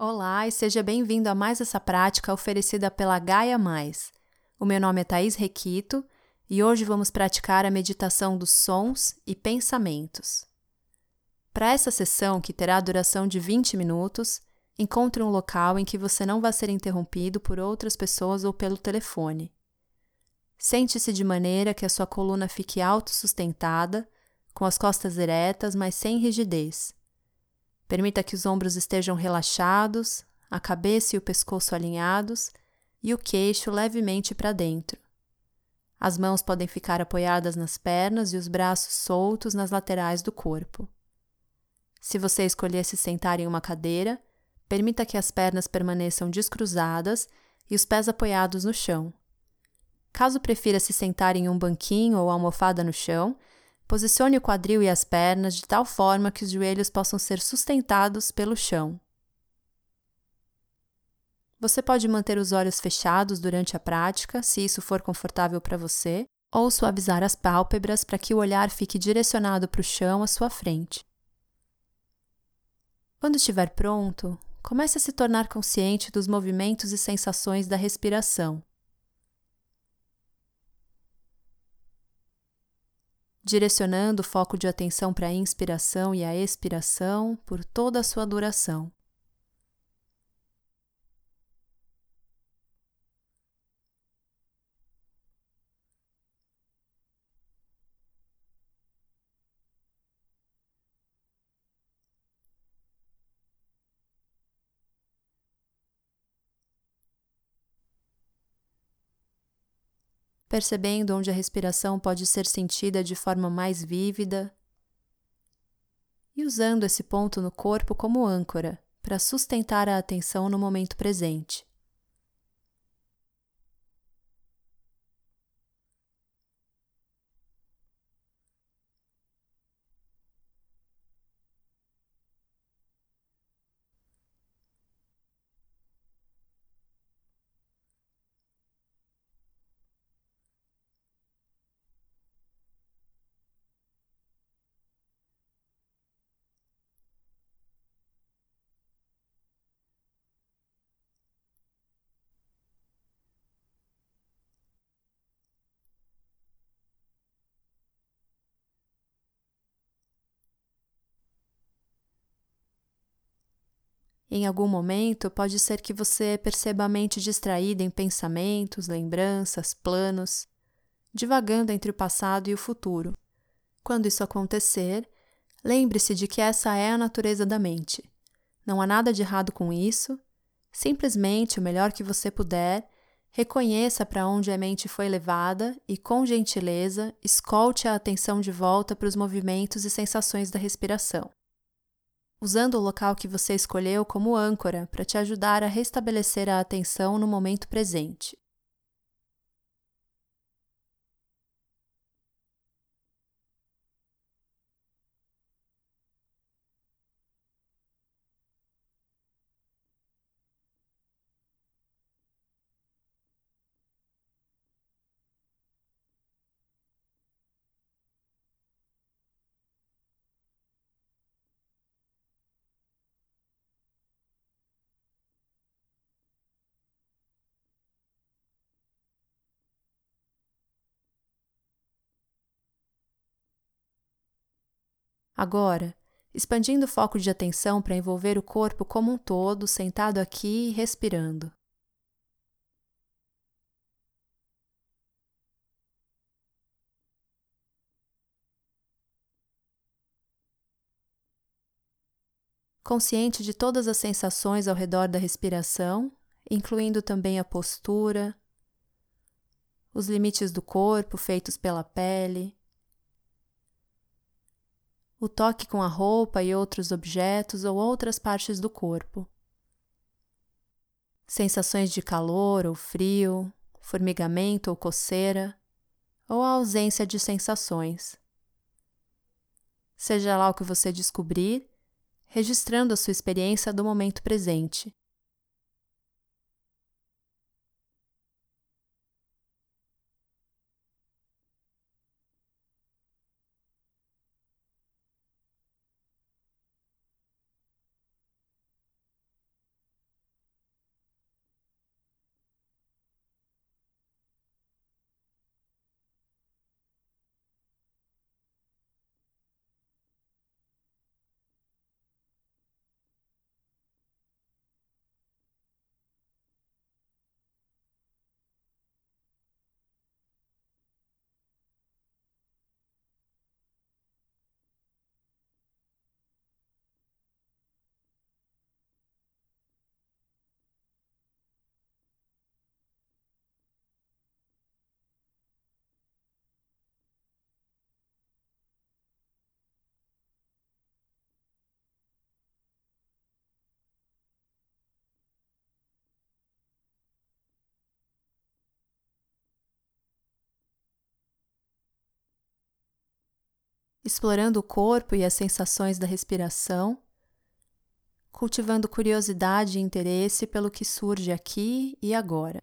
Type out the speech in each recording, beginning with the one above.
Olá e seja bem-vindo a mais essa prática oferecida pela Gaia Mais. O meu nome é Thaís Requito e hoje vamos praticar a meditação dos sons e pensamentos. Para essa sessão, que terá duração de 20 minutos, encontre um local em que você não vai ser interrompido por outras pessoas ou pelo telefone. Sente-se de maneira que a sua coluna fique autossustentada, com as costas eretas, mas sem rigidez. Permita que os ombros estejam relaxados, a cabeça e o pescoço alinhados e o queixo levemente para dentro. As mãos podem ficar apoiadas nas pernas e os braços soltos nas laterais do corpo. Se você escolher se sentar em uma cadeira, permita que as pernas permaneçam descruzadas e os pés apoiados no chão. Caso prefira se sentar em um banquinho ou almofada no chão, Posicione o quadril e as pernas de tal forma que os joelhos possam ser sustentados pelo chão. Você pode manter os olhos fechados durante a prática, se isso for confortável para você, ou suavizar as pálpebras para que o olhar fique direcionado para o chão à sua frente. Quando estiver pronto, comece a se tornar consciente dos movimentos e sensações da respiração. Direcionando o foco de atenção para a inspiração e a expiração por toda a sua duração. Percebendo onde a respiração pode ser sentida de forma mais vívida e usando esse ponto no corpo como âncora para sustentar a atenção no momento presente. Em algum momento, pode ser que você perceba a mente distraída em pensamentos, lembranças, planos, divagando entre o passado e o futuro. Quando isso acontecer, lembre-se de que essa é a natureza da mente. Não há nada de errado com isso. Simplesmente, o melhor que você puder, reconheça para onde a mente foi levada e, com gentileza, escolte a atenção de volta para os movimentos e sensações da respiração usando o local que você escolheu como âncora para te ajudar a restabelecer a atenção no momento presente. Agora, expandindo o foco de atenção para envolver o corpo como um todo, sentado aqui e respirando. Consciente de todas as sensações ao redor da respiração, incluindo também a postura, os limites do corpo feitos pela pele, o toque com a roupa e outros objetos ou outras partes do corpo. Sensações de calor ou frio, formigamento ou coceira, ou a ausência de sensações. Seja lá o que você descobrir, registrando a sua experiência do momento presente. Explorando o corpo e as sensações da respiração, cultivando curiosidade e interesse pelo que surge aqui e agora.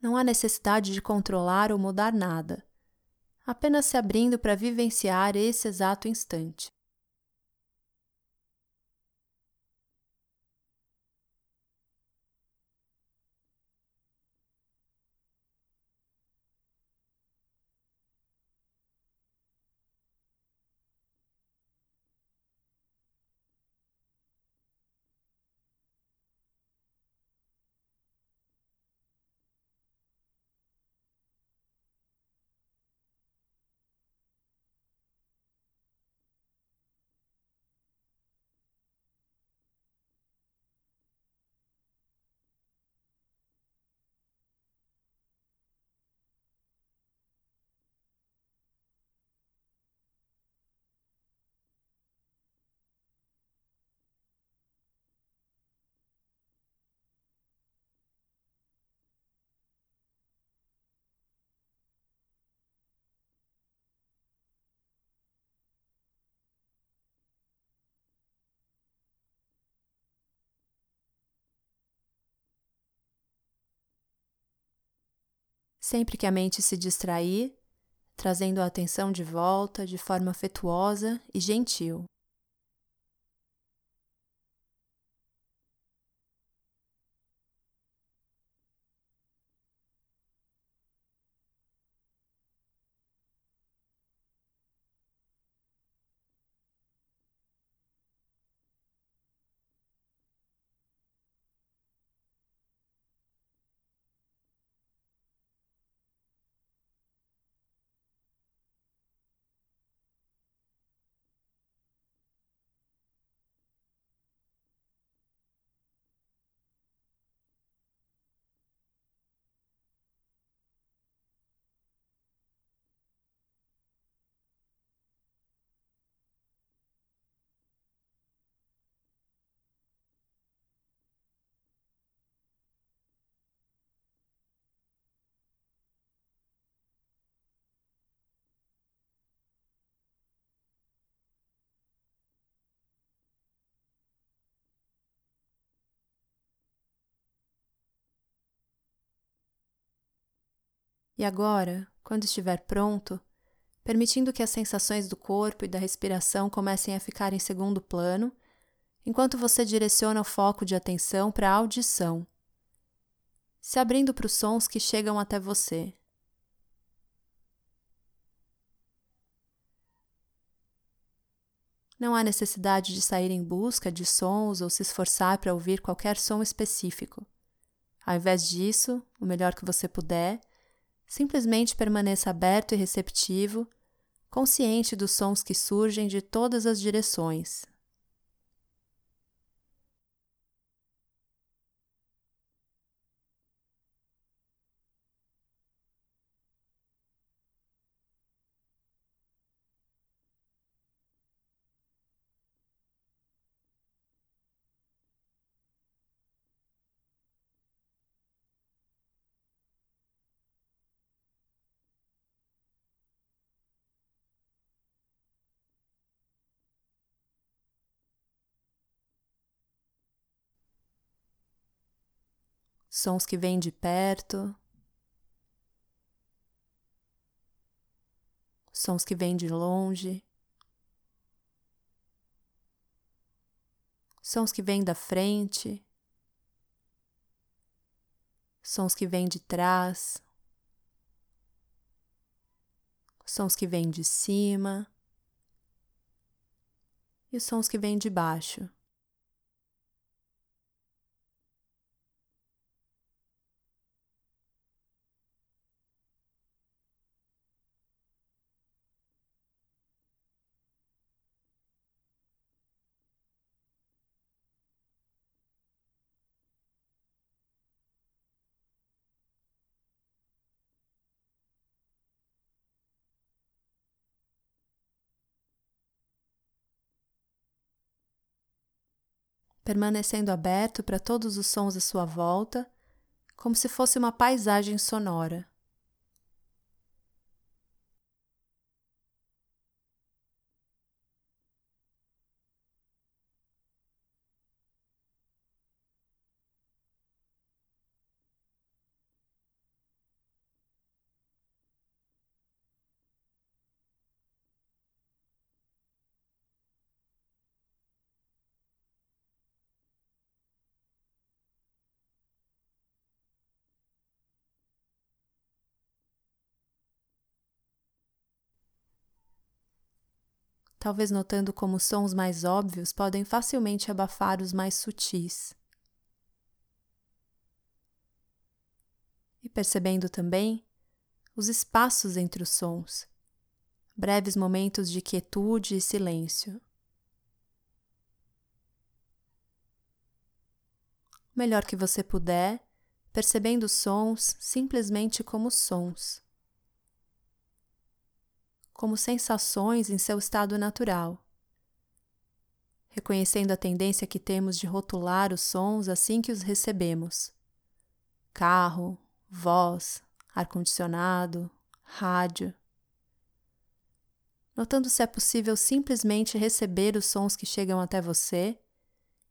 Não há necessidade de controlar ou mudar nada, apenas se abrindo para vivenciar esse exato instante. Sempre que a mente se distrair, trazendo a atenção de volta de forma afetuosa e gentil. E agora, quando estiver pronto, permitindo que as sensações do corpo e da respiração comecem a ficar em segundo plano, enquanto você direciona o foco de atenção para a audição, se abrindo para os sons que chegam até você. Não há necessidade de sair em busca de sons ou se esforçar para ouvir qualquer som específico. Ao invés disso, o melhor que você puder, Simplesmente permaneça aberto e receptivo, consciente dos sons que surgem de todas as direções. Sons que vêm de perto, sons que vêm de longe, sons que vêm da frente, sons que vêm de trás, sons que vêm de cima. E os sons que vêm de baixo. Permanecendo aberto para todos os sons à sua volta, como se fosse uma paisagem sonora. Talvez notando como sons mais óbvios podem facilmente abafar os mais sutis. E percebendo também os espaços entre os sons, breves momentos de quietude e silêncio. Melhor que você puder, percebendo os sons simplesmente como sons como sensações em seu estado natural, reconhecendo a tendência que temos de rotular os sons assim que os recebemos. Carro, voz, ar-condicionado, rádio. Notando se é possível simplesmente receber os sons que chegam até você,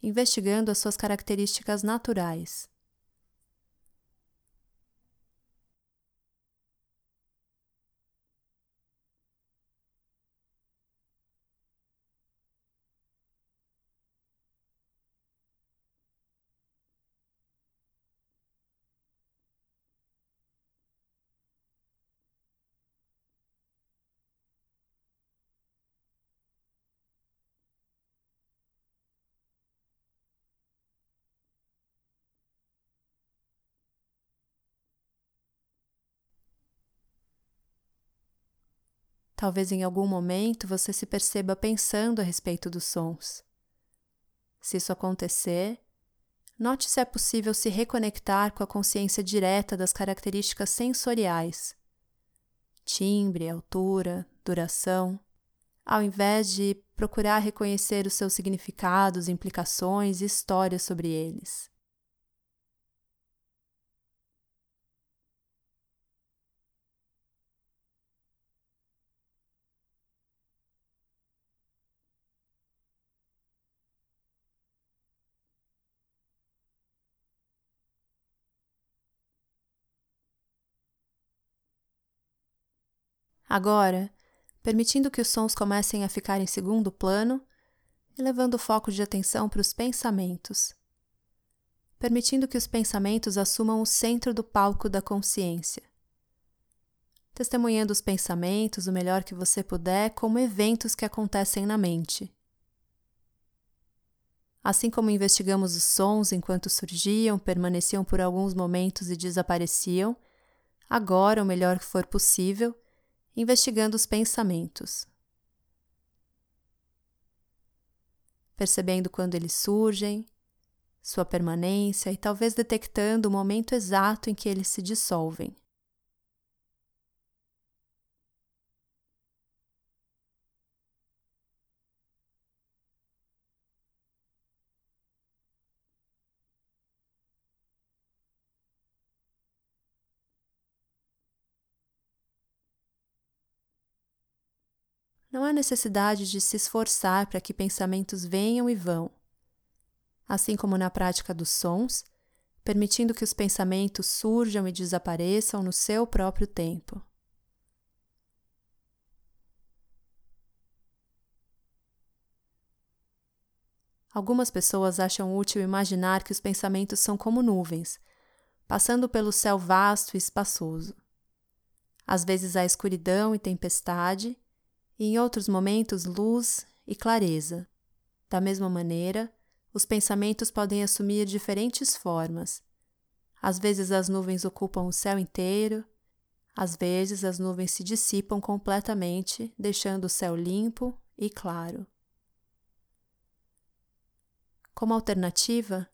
investigando as suas características naturais. Talvez em algum momento você se perceba pensando a respeito dos sons. Se isso acontecer, note se é possível se reconectar com a consciência direta das características sensoriais timbre, altura, duração, ao invés de procurar reconhecer os seus significados, implicações e histórias sobre eles. Agora, permitindo que os sons comecem a ficar em segundo plano e levando o foco de atenção para os pensamentos. Permitindo que os pensamentos assumam o centro do palco da consciência. Testemunhando os pensamentos o melhor que você puder como eventos que acontecem na mente. Assim como investigamos os sons enquanto surgiam, permaneciam por alguns momentos e desapareciam, agora, o melhor que for possível, investigando os pensamentos. Percebendo quando eles surgem, sua permanência e talvez detectando o momento exato em que eles se dissolvem. Não há necessidade de se esforçar para que pensamentos venham e vão. Assim como na prática dos sons, permitindo que os pensamentos surjam e desapareçam no seu próprio tempo. Algumas pessoas acham útil imaginar que os pensamentos são como nuvens, passando pelo céu vasto e espaçoso. Às vezes há escuridão e tempestade, e em outros momentos luz e clareza. Da mesma maneira, os pensamentos podem assumir diferentes formas. Às vezes as nuvens ocupam o céu inteiro, às vezes as nuvens se dissipam completamente, deixando o céu limpo e claro. Como alternativa,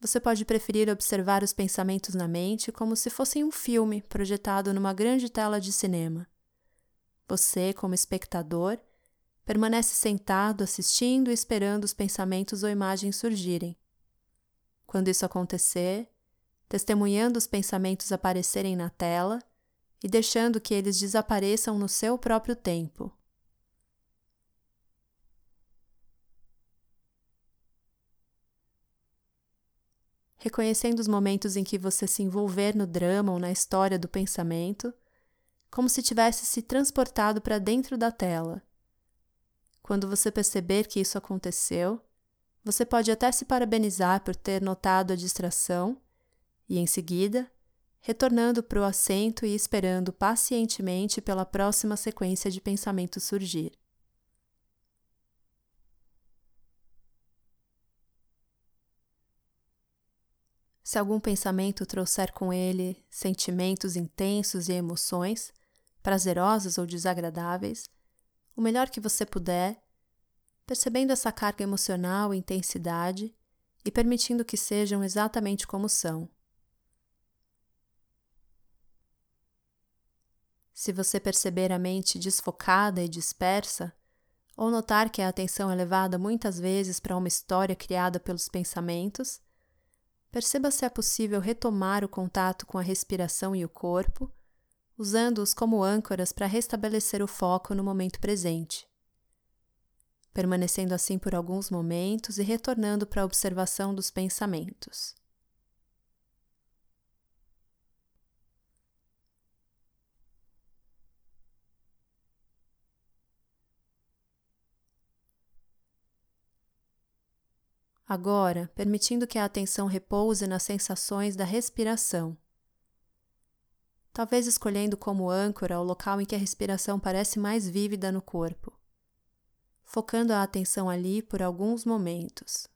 você pode preferir observar os pensamentos na mente como se fossem um filme projetado numa grande tela de cinema. Você, como espectador, permanece sentado assistindo e esperando os pensamentos ou imagens surgirem. Quando isso acontecer, testemunhando os pensamentos aparecerem na tela e deixando que eles desapareçam no seu próprio tempo. reconhecendo os momentos em que você se envolver no drama ou na história do pensamento, como se tivesse se transportado para dentro da tela. Quando você perceber que isso aconteceu, você pode até se parabenizar por ter notado a distração e, em seguida, retornando para o assento e esperando pacientemente pela próxima sequência de pensamentos surgir. Se algum pensamento trouxer com ele sentimentos intensos e emoções, prazerosas ou desagradáveis, o melhor que você puder, percebendo essa carga emocional e intensidade e permitindo que sejam exatamente como são. Se você perceber a mente desfocada e dispersa, ou notar que a atenção é levada muitas vezes para uma história criada pelos pensamentos, perceba se é possível retomar o contato com a respiração e o corpo, usando-os como âncoras para restabelecer o foco no momento presente. Permanecendo assim por alguns momentos e retornando para a observação dos pensamentos. Agora, permitindo que a atenção repouse nas sensações da respiração. Talvez escolhendo como âncora o local em que a respiração parece mais vívida no corpo, focando a atenção ali por alguns momentos.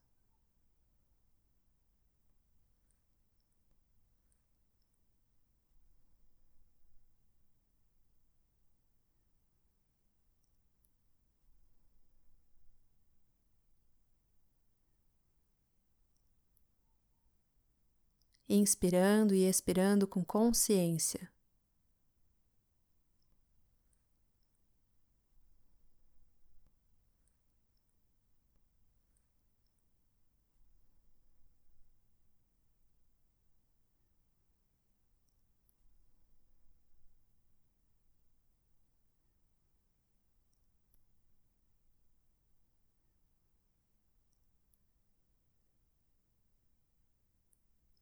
Inspirando e expirando com consciência.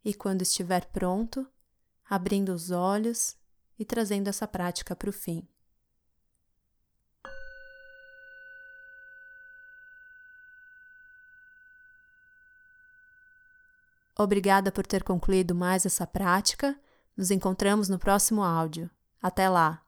E, quando estiver pronto, abrindo os olhos e trazendo essa prática para o fim. Obrigada por ter concluído mais essa prática. Nos encontramos no próximo áudio. Até lá!